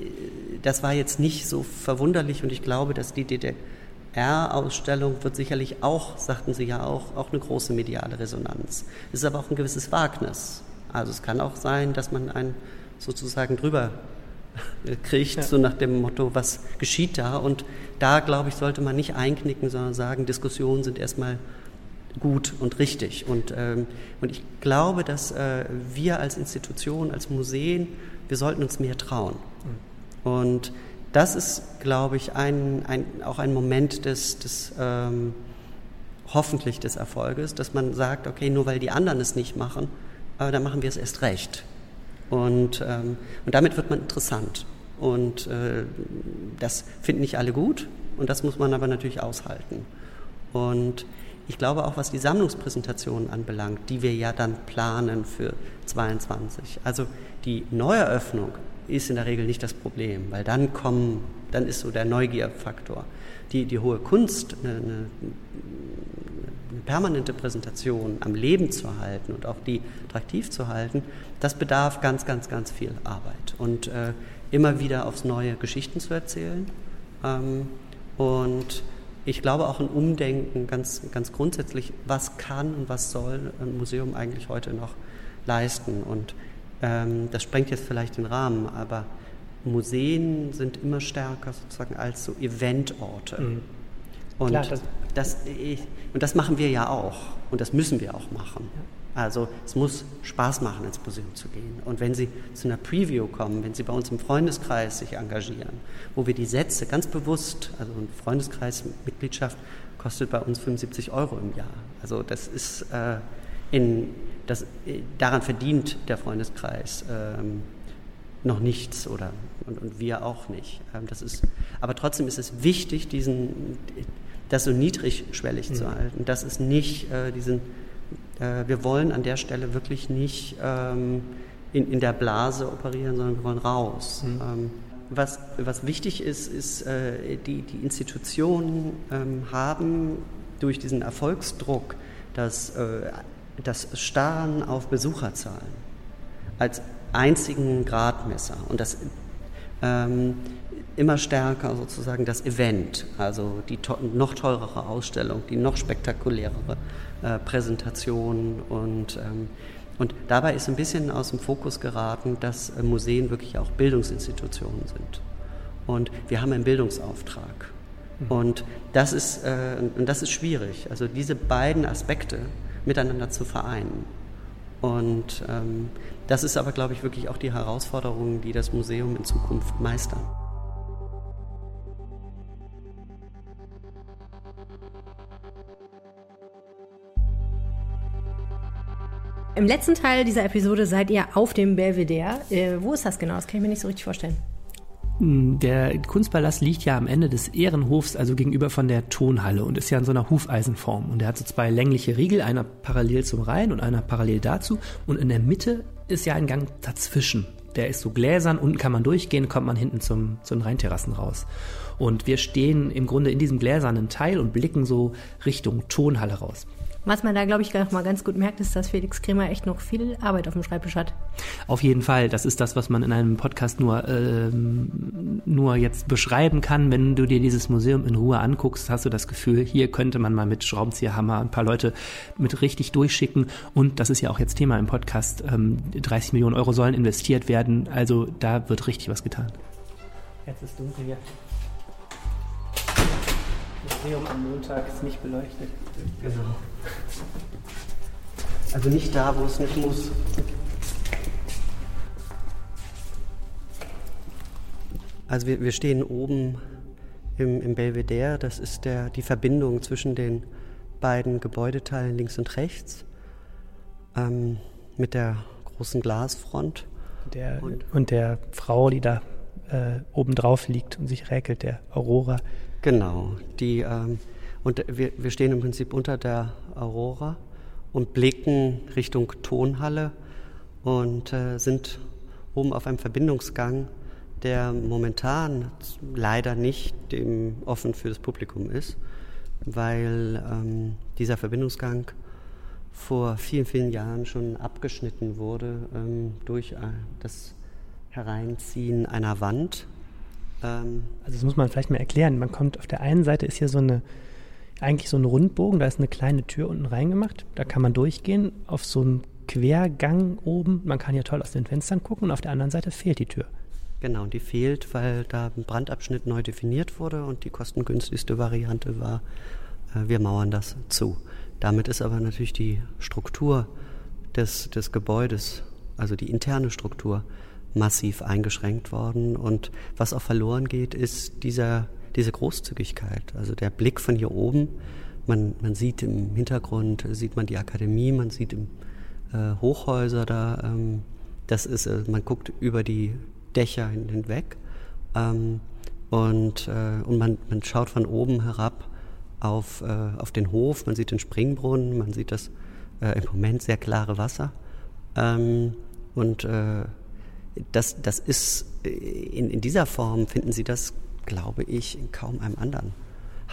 C: das war jetzt nicht so verwunderlich und ich glaube, dass die DDR, R-Ausstellung wird sicherlich auch, sagten Sie ja auch, auch eine große mediale Resonanz. Es ist aber auch ein gewisses Wagnis. Also es kann auch sein, dass man ein sozusagen drüber kriegt, ja. so nach dem Motto, was geschieht da? Und da, glaube ich, sollte man nicht einknicken, sondern sagen, Diskussionen sind erstmal gut und richtig. Und, ähm, und ich glaube, dass äh, wir als Institution, als Museen, wir sollten uns mehr trauen. Mhm. Und das ist, glaube ich, ein, ein, auch ein Moment des, des ähm, hoffentlich des Erfolges, dass man sagt, okay, nur weil die anderen es nicht machen, äh, dann machen wir es erst recht. Und, ähm, und damit wird man interessant. Und äh, das finden nicht alle gut und das muss man aber natürlich aushalten. Und ich glaube auch, was die Sammlungspräsentationen anbelangt, die wir ja dann planen für 22. Also die Neueröffnung ist in der Regel nicht das Problem, weil dann kommen, dann ist so der Neugierfaktor. Die, die hohe Kunst, eine, eine, permanente Präsentation am Leben zu halten und auch die attraktiv zu halten, das bedarf ganz, ganz, ganz viel Arbeit und äh, immer wieder aufs Neue Geschichten zu erzählen. Ähm, und ich glaube auch ein Umdenken ganz, ganz grundsätzlich, was kann und was soll ein Museum eigentlich heute noch leisten. Und ähm, das sprengt jetzt vielleicht den Rahmen, aber Museen sind immer stärker sozusagen als so Eventorte. Mhm. Und, Klar, das, das, und das machen wir ja auch und das müssen wir auch machen. Also es muss Spaß machen, ins Museum zu gehen. Und wenn Sie zu einer Preview kommen, wenn Sie bei uns im Freundeskreis sich engagieren, wo wir die Sätze ganz bewusst, also eine Freundeskreismitgliedschaft kostet bei uns 75 Euro im Jahr. Also das ist äh, in, das, äh, daran verdient der Freundeskreis ähm, noch nichts oder und, und wir auch nicht. Ähm, das ist, aber trotzdem ist es wichtig, diesen, das so niedrigschwellig mhm. zu halten, dass es nicht äh, diesen äh, wir wollen an der Stelle wirklich nicht ähm, in, in der Blase operieren, sondern wir wollen raus. Mhm. Ähm, was, was wichtig ist, ist, äh, die, die Institutionen ähm, haben durch diesen Erfolgsdruck das, äh, das Starren auf Besucherzahlen als einzigen Gradmesser und das ähm, immer stärker sozusagen das Event, also die to noch teurere Ausstellung, die noch spektakulärere äh, Präsentation und, ähm, und dabei ist ein bisschen aus dem Fokus geraten, dass äh, Museen wirklich auch Bildungsinstitutionen sind. Und wir haben einen Bildungsauftrag. Mhm. Und das ist, äh, und das ist schwierig, also diese beiden Aspekte miteinander zu vereinen. Und ähm, das ist aber, glaube ich, wirklich auch die Herausforderung, die das Museum in Zukunft meistern.
A: Im letzten Teil dieser Episode seid ihr auf dem Belvedere. Äh, wo ist das genau? Das kann ich mir nicht so richtig vorstellen.
B: Hm, der Kunstpalast liegt ja am Ende des Ehrenhofs, also gegenüber von der Tonhalle und ist ja in so einer Hufeisenform. Und er hat so zwei längliche Riegel, einer parallel zum Rhein und einer parallel dazu. Und in der Mitte ist ja ein Gang dazwischen. Der ist so gläsern, unten kann man durchgehen, kommt man hinten zum, zu den Rheinterrassen raus. Und wir stehen im Grunde in diesem gläsernen Teil und blicken so Richtung Tonhalle raus.
A: Was man da, glaube ich, mal ganz gut merkt, ist, dass Felix Kremer echt noch viel Arbeit auf dem Schreibtisch hat.
B: Auf jeden Fall. Das ist das, was man in einem Podcast nur, ähm, nur jetzt beschreiben kann. Wenn du dir dieses Museum in Ruhe anguckst, hast du das Gefühl, hier könnte man mal mit Schraubenzieherhammer ein paar Leute mit richtig durchschicken. Und das ist ja auch jetzt Thema im Podcast. Ähm, 30 Millionen Euro sollen investiert werden. Also da wird richtig was getan.
E: Jetzt ist dunkel hier. Museum am Montag ist nicht beleuchtet.
C: Genau. Also nicht da, wo es nicht muss. Also wir, wir stehen oben im, im Belvedere. Das ist der, die Verbindung zwischen den beiden Gebäudeteilen links und rechts ähm, mit der großen Glasfront.
B: Der, und, und, der Frau, die da äh, oben drauf liegt und sich räkelt, der Aurora.
C: Genau, die, ähm, und wir, wir stehen im Prinzip unter der Aurora und blicken Richtung Tonhalle und äh, sind oben auf einem Verbindungsgang, der momentan leider nicht dem offen für das Publikum ist, weil ähm, dieser Verbindungsgang vor vielen, vielen Jahren schon abgeschnitten wurde ähm, durch äh, das Hereinziehen einer Wand
B: Ähm, also das muss man vielleicht mal erklären. Man kommt auf der einen Seite ist hier so eine eigentlich so ein Rundbogen, da ist eine kleine Tür unten reingemacht. Da kann man durchgehen auf so einen Quergang oben. Man kann hier toll aus den Fenstern gucken und auf der anderen Seite fehlt die Tür.
C: Genau, und die fehlt, weil da ein Brandabschnitt neu definiert wurde und die kostengünstigste Variante war, äh, wir mauern das zu. Damit ist aber natürlich die Struktur des, des Gebäudes, also die interne Struktur, massiv eingeschränkt worden. Und was auch verloren geht, ist dieser, diese Großzügigkeit. Also der Blick von hier oben. Man, man sieht im Hintergrund, sieht man die Akademie, man sieht im äh, Hochhäuser da. Ähm, das ist, äh, man guckt über die Dächer hinweg ähm, und, äh, und man, man schaut von oben herab auf, äh, auf den Hof, man sieht den Springbrunnen, man sieht das äh, im Moment sehr klare Wasser. Ähm, und äh, das, das ist in, in dieser Form finden Sie das, glaube ich, in kaum einem anderen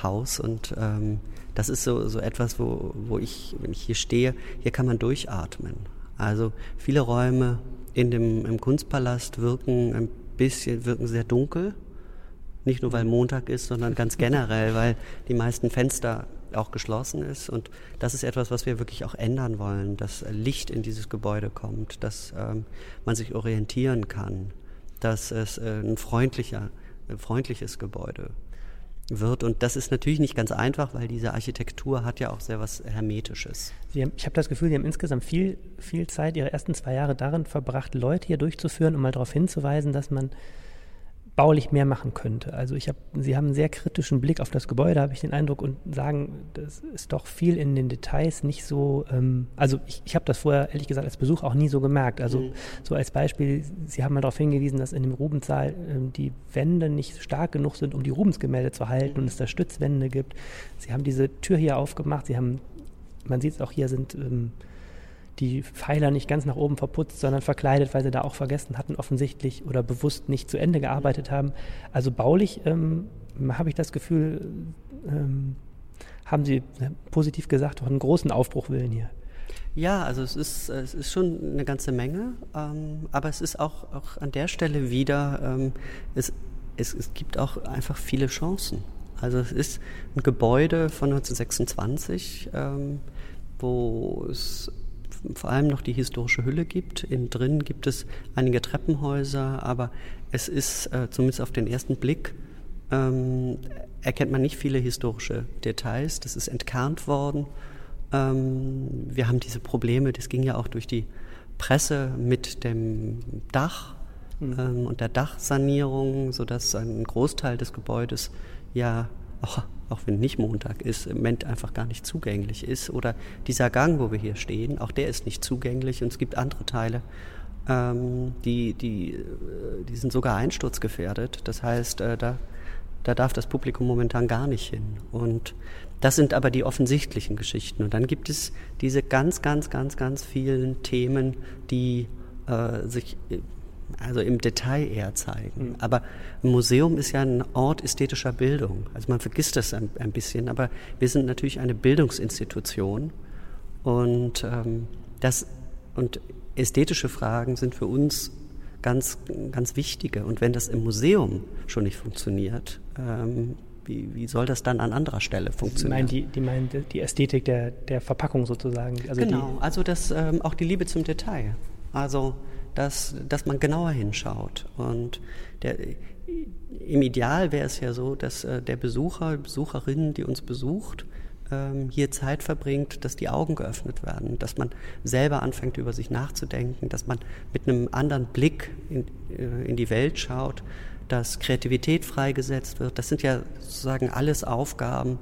C: Haus. Und ähm, das ist so, so etwas, wo, wo ich, wenn ich hier stehe, hier kann man durchatmen. Also viele Räume in dem, im Kunstpalast wirken ein bisschen, wirken sehr dunkel. Nicht nur, weil Montag ist, sondern ganz generell, weil die meisten Fenster auch geschlossen ist. Und das ist etwas, was wir wirklich auch ändern wollen, dass Licht in dieses Gebäude kommt, dass ähm, man sich orientieren kann, dass es äh, ein freundlicher, ein freundliches Gebäude wird. Und das ist natürlich nicht ganz einfach, weil diese Architektur hat ja auch sehr was Hermetisches.
B: Haben, ich habe das Gefühl, Sie haben insgesamt viel, viel Zeit, Ihre ersten zwei Jahre darin verbracht, Leute hier durchzuführen, um mal darauf hinzuweisen, dass man baulich mehr machen könnte. Also ich habe, Sie haben einen sehr kritischen Blick auf das Gebäude, habe ich den Eindruck, und sagen, das ist doch viel in den Details nicht so, ähm, also ich, ich habe das vorher, ehrlich gesagt, als Besuch auch nie so gemerkt. Also mhm. so als Beispiel, Sie haben mal darauf hingewiesen, dass in dem Rubenssaal ähm, die Wände nicht stark genug sind, um die Rubensgemälde zu halten mhm. und es da Stützwände gibt. Sie haben diese Tür hier aufgemacht, Sie haben, man sieht es auch hier, sind ähm, die Pfeiler nicht ganz nach oben verputzt, sondern verkleidet, weil sie da auch vergessen hatten, offensichtlich oder bewusst nicht zu Ende gearbeitet haben. Also baulich ähm, habe ich das Gefühl, ähm, haben Sie äh, positiv gesagt einen großen Aufbruch willen hier.
C: Ja, also es ist, es ist schon eine ganze Menge, ähm, aber es ist auch, auch an der Stelle wieder, ähm, es, es, es gibt auch einfach viele Chancen. Also es ist ein Gebäude von 1926, ähm, wo es vor allem noch die historische Hülle gibt. Innen drin gibt es einige Treppenhäuser, aber es ist äh, zumindest auf den ersten Blick ähm, erkennt man nicht viele historische Details. Das ist entkernt worden. Ähm, wir haben diese Probleme, das ging ja auch durch die Presse mit dem Dach mhm. ähm, und der Dachsanierung, sodass ein Großteil des Gebäudes ja auch auch wenn nicht Montag ist, im Moment einfach gar nicht zugänglich ist. Oder dieser Gang, wo wir hier stehen, auch der ist nicht zugänglich. Und es gibt andere Teile, ähm, die, die, äh, die sind sogar einsturzgefährdet. Das heißt, äh, da, da darf das Publikum momentan gar nicht hin. Und das sind aber die offensichtlichen Geschichten. Und dann gibt es diese ganz, ganz, ganz, ganz vielen Themen, die äh, sich also im Detail eher zeigen. Mhm. Aber ein Museum ist ja ein Ort ästhetischer Bildung. Also man vergisst das ein, ein bisschen, aber wir sind natürlich eine Bildungsinstitution und ähm, das und ästhetische Fragen sind für uns ganz, ganz wichtige. Und wenn das im Museum schon nicht funktioniert, ähm, wie, wie, soll das dann an anderer Stelle funktionieren?
B: Sie meinen die, die, meinen die Ästhetik der, der Verpackung sozusagen?
C: Also genau, also das, ähm, auch die Liebe zum Detail. Also dass, dass man genauer hinschaut. Und der, im Ideal wäre es ja so, dass äh, der Besucher, Besucherin, die uns besucht, ähm, hier Zeit verbringt, dass die Augen geöffnet werden, dass man selber anfängt, über sich nachzudenken, dass man mit einem anderen Blick in, äh, in die Welt schaut, dass Kreativität freigesetzt wird. Das sind ja sozusagen alles Aufgaben,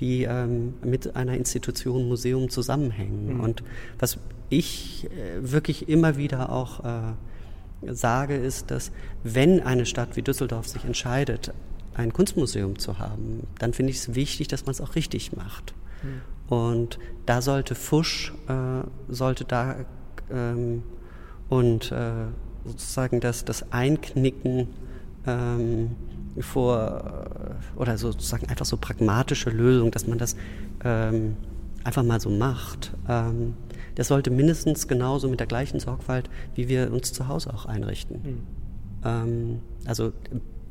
C: die ähm, mit einer Institution Museum zusammenhängen. Mhm. Und was ich äh, wirklich immer wieder auch äh, sage, ist, dass wenn eine Stadt wie Düsseldorf sich entscheidet, ein Kunstmuseum zu haben, dann finde ich es wichtig, dass man es auch richtig macht. Mhm. Und da sollte Fusch, äh, sollte da ähm, und äh, sozusagen das, das Einknicken ähm, vor, äh, oder sozusagen einfach so pragmatische Lösung, dass man das ähm, einfach mal so macht. Ähm, das sollte mindestens genauso mit der gleichen Sorgfalt, wie wir uns zu Hause auch einrichten. Mhm. Ähm, also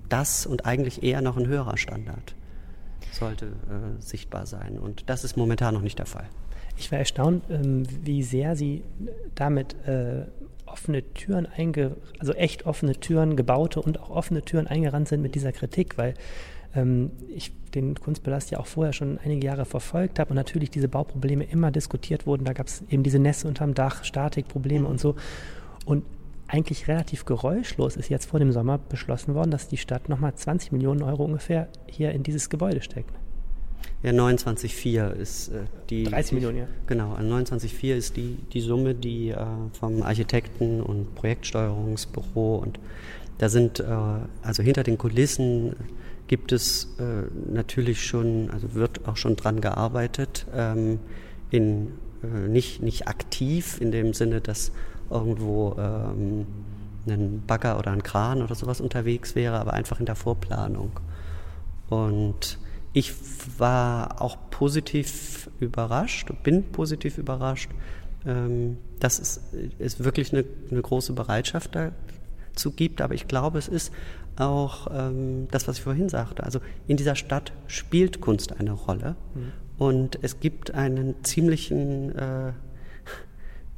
C: das und eigentlich eher noch ein höherer Standard sollte äh, sichtbar sein. Und das ist momentan noch nicht der Fall.
B: Ich war erstaunt, ähm, wie sehr Sie damit äh, offene Türen einge, also echt offene Türen, gebaute und auch offene Türen eingerannt sind mit dieser Kritik, weil ähm, ich den Kunstpalast ja auch vorher schon einige Jahre verfolgt habe und natürlich diese Bauprobleme immer diskutiert wurden. Da gab es eben diese Nässe unterm Dach, Statikprobleme und so. Und eigentlich relativ geräuschlos ist jetzt vor dem Sommer beschlossen worden, dass die Stadt nochmal 20 Millionen Euro ungefähr hier in dieses Gebäude steckt.
C: Ja, 29,4 ist äh, die.
B: 30 Millionen, ja.
C: Genau, 29,4 ist die, die Summe, die äh, vom Architekten- und Projektsteuerungsbüro und da sind, äh, also hinter den Kulissen gibt es äh, natürlich schon, also wird auch schon dran gearbeitet, ähm, in, äh, nicht, nicht aktiv in dem Sinne, dass irgendwo ähm, ein Bagger oder ein Kran oder sowas unterwegs wäre, aber einfach in der Vorplanung. Und ich war auch positiv überrascht, bin positiv überrascht, ähm, dass es, es wirklich eine, eine, große Bereitschaft dazu gibt. Aber ich glaube, es ist auch ähm, das, was ich vorhin sagte. Also in dieser Stadt spielt Kunst eine Rolle. Mhm. Und es gibt einen ziemlichen, äh,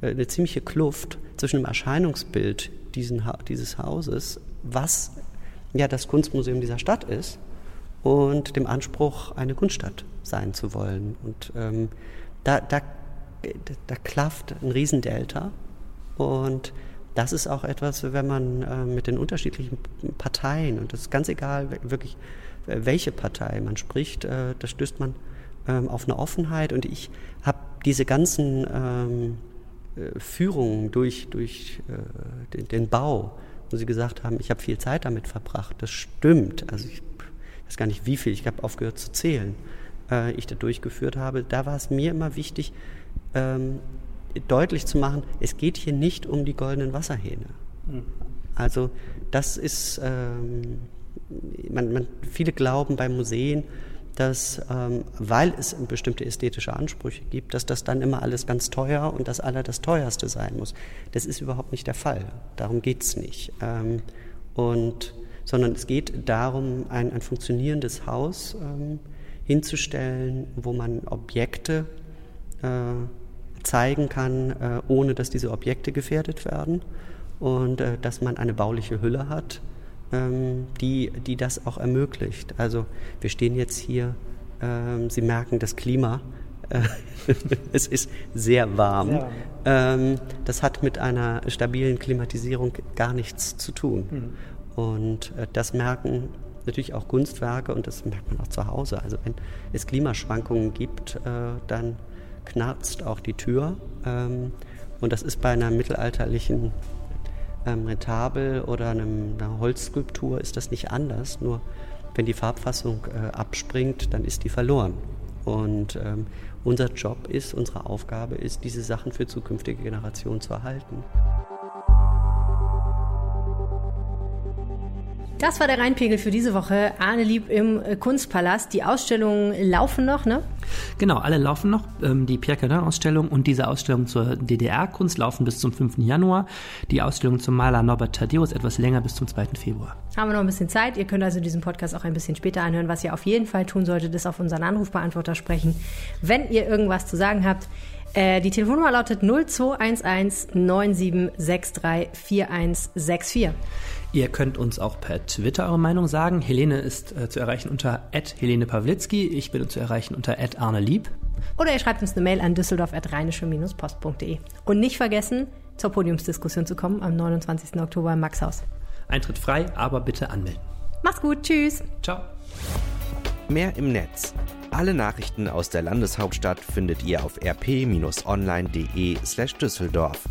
C: eine ziemliche Kluft zwischen dem Erscheinungsbild diesen, dieses Hauses, was ja das Kunstmuseum dieser Stadt ist, und dem Anspruch, eine Kunststadt sein zu wollen. Und ähm, da, da, da klafft ein Riesendelta. Und das ist auch etwas, wenn man äh, mit den unterschiedlichen Parteien, und das ist ganz egal, wirklich, welche Partei man spricht, äh, da stößt man ähm, auf eine Offenheit. Und ich habe diese ganzen ähm, äh, Führungen durch, durch äh, den, den, Bau, wo Sie gesagt haben, ich habe viel Zeit damit verbracht, das stimmt. Also ich weiß gar nicht wie viel, ich habe aufgehört zu zählen, äh, ich da durchgeführt habe, da war es mir immer wichtig, ähm, deutlich zu machen, es geht hier nicht um die goldenen Wasserhähne. Mhm. Also das ist, ähm, man, man, viele glauben bei Museen, dass, ähm, weil es bestimmte ästhetische Ansprüche gibt, dass das dann immer alles ganz teuer und das aller das teuerste sein muss. Das ist überhaupt nicht der Fall. Darum geht es nicht. Ähm, und sondern es geht darum, ein, ein funktionierendes Haus ähm, hinzustellen, wo man Objekte äh, zeigen kann, äh, ohne dass diese Objekte gefährdet werden und äh, dass man eine bauliche Hülle hat, ähm, die, die das auch ermöglicht. Also wir stehen jetzt hier, ähm, Sie merken das Klima, es ist sehr warm. Sehr warm. Ähm, das hat mit einer stabilen Klimatisierung gar nichts zu tun. Mhm. Und äh, das merken natürlich auch Kunstwerke und das merkt man auch zu Hause. Also wenn es Klimaschwankungen gibt, äh, dann knarzt auch die Tür. Ähm, und das ist bei einer mittelalterlichen ähm, Retabel oder einem, einer Holzskulptur ist das nicht anders. Nur wenn die Farbfassung äh, abspringt, dann ist die verloren. Und ähm, unser Job ist, unsere Aufgabe ist, diese Sachen für zukünftige Generationen zu erhalten.
A: Das war der Rheinpegel für diese Woche. Arne Lieb im äh, Kunstpalast. Die Ausstellungen laufen noch, ne?
B: Genau, alle laufen noch. Ähm, die Pierre Cardin-Ausstellung und diese Ausstellung zur DDR-Kunst laufen bis zum 5. Januar. Die Ausstellung zum Maler Norbert Thaddeus etwas länger bis zum 2. Februar.
A: Haben wir noch ein bisschen Zeit. Ihr könnt also diesen Podcast auch ein bisschen später anhören. Was ihr auf jeden Fall tun solltet, ist auf unseren Anrufbeantworter sprechen, wenn ihr irgendwas zu sagen habt. Äh, die Telefonnummer lautet 0211 9763 4164.
B: Ihr könnt uns auch per Twitter eure Meinung sagen. Helene ist äh, zu erreichen unter Helene Pawlitzki. Ich bin zu erreichen unter Arne Lieb.
A: Oder ihr schreibt uns eine Mail an düsseldorf.rheinische-post.de. Und nicht vergessen, zur Podiumsdiskussion zu kommen am 29. Oktober im Maxhaus.
B: Eintritt frei, aber bitte anmelden.
A: Macht's gut, tschüss.
B: Ciao.
D: Mehr im Netz. Alle Nachrichten aus der Landeshauptstadt findet ihr auf rp-online.de slash Düsseldorf.